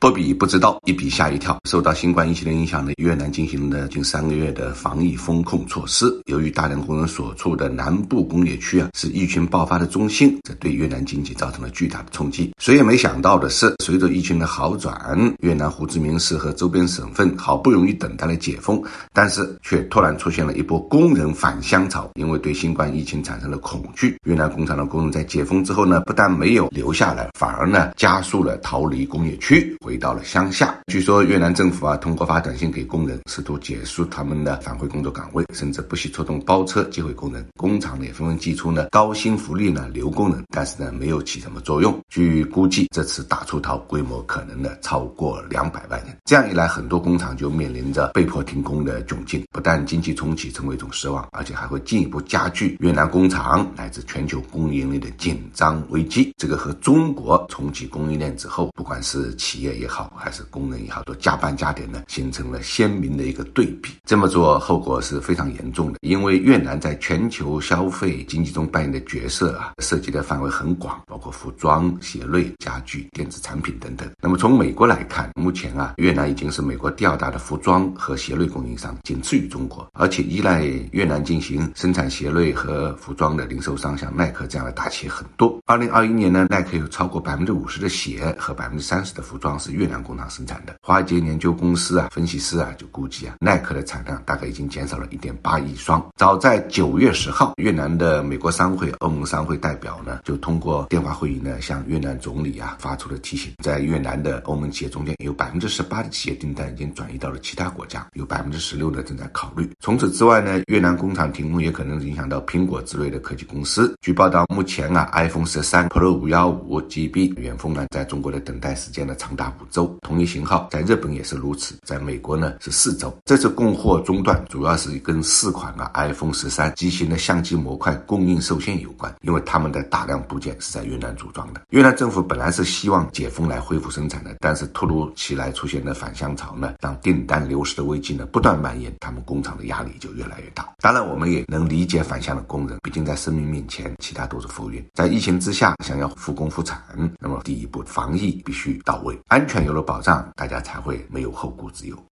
不比不知道，一比吓一跳。受到新冠疫情的影响呢，越南进行了近三个月的防疫风控措施。由于大量工人所处的南部工业区啊是疫情爆发的中心，这对越南经济造成了巨大的冲击。谁也没想到的是，随着疫情的好转，越南胡志明市和周边省份好不容易等待了解封，但是却突然出现了一波工人返乡潮。因为对新冠疫情产生了恐惧，越南工厂的工人在解封之后呢，不但没有留下来，反而呢加速了逃离工业区。回到了乡下。据说越南政府啊，通过发短信给工人，试图结束他们的返回工作岗位，甚至不惜出动包车接回工人。工厂呢也纷纷寄出呢高薪福利呢留工人，但是呢没有起什么作用。据估计，这次大出逃规模可能呢超过两百万人。这样一来，很多工厂就面临着被迫停工的窘境。不但经济重启成为一种失望，而且还会进一步加剧越南工厂乃至全球供应链的紧张危机。这个和中国重启供应链之后，不管是企业。也好，还是工人也好，都加班加点的，形成了鲜明的一个对比。这么做后果是非常严重的，因为越南在全球消费经济中扮演的角色啊，涉及的范围很广，包括服装、鞋类、家具、电子产品等等。那么从美国来看，目前啊，越南已经是美国第二大的服装和鞋类供应商，仅次于中国，而且依赖越南进行生产鞋类和服装的零售商，像耐克这样的大企业很多。二零二一年呢，耐克有超过百分之五十的鞋和百分之三十的服装是。越南工厂生产的，华尔街研究公司啊，分析师啊就估计啊，耐克的产量大概已经减少了一点八亿双。早在九月十号，越南的美国商会、欧盟商会代表呢，就通过电话会议呢，向越南总理啊发出了提醒。在越南的欧盟企业中间，有百分之十八的企业订单已经转移到了其他国家，有百分之十六的正在考虑。除此之外呢，越南工厂停工也可能影响到苹果之类的科技公司。据报道，目前啊，iPhone 十三 Pro 五幺五 GB 远峰呢，在中国的等待时间呢长达。五周，同一型号在日本也是如此，在美国呢是四周。这次供货中断主要是跟四款啊 iPhone 十三机型的相机模块供应受限有关，因为他们的大量部件是在越南组装的。越南政府本来是希望解封来恢复生产的，但是突如其来出现的返乡潮呢，让订单流失的危机呢不断蔓延，他们工厂的压力就越来越大。当然，我们也能理解返乡的工人，毕竟在生命面前，其他都是浮云。在疫情之下，想要复工复产，那么第一步防疫必须到位，安。全有了保障，大家才会没有后顾之忧。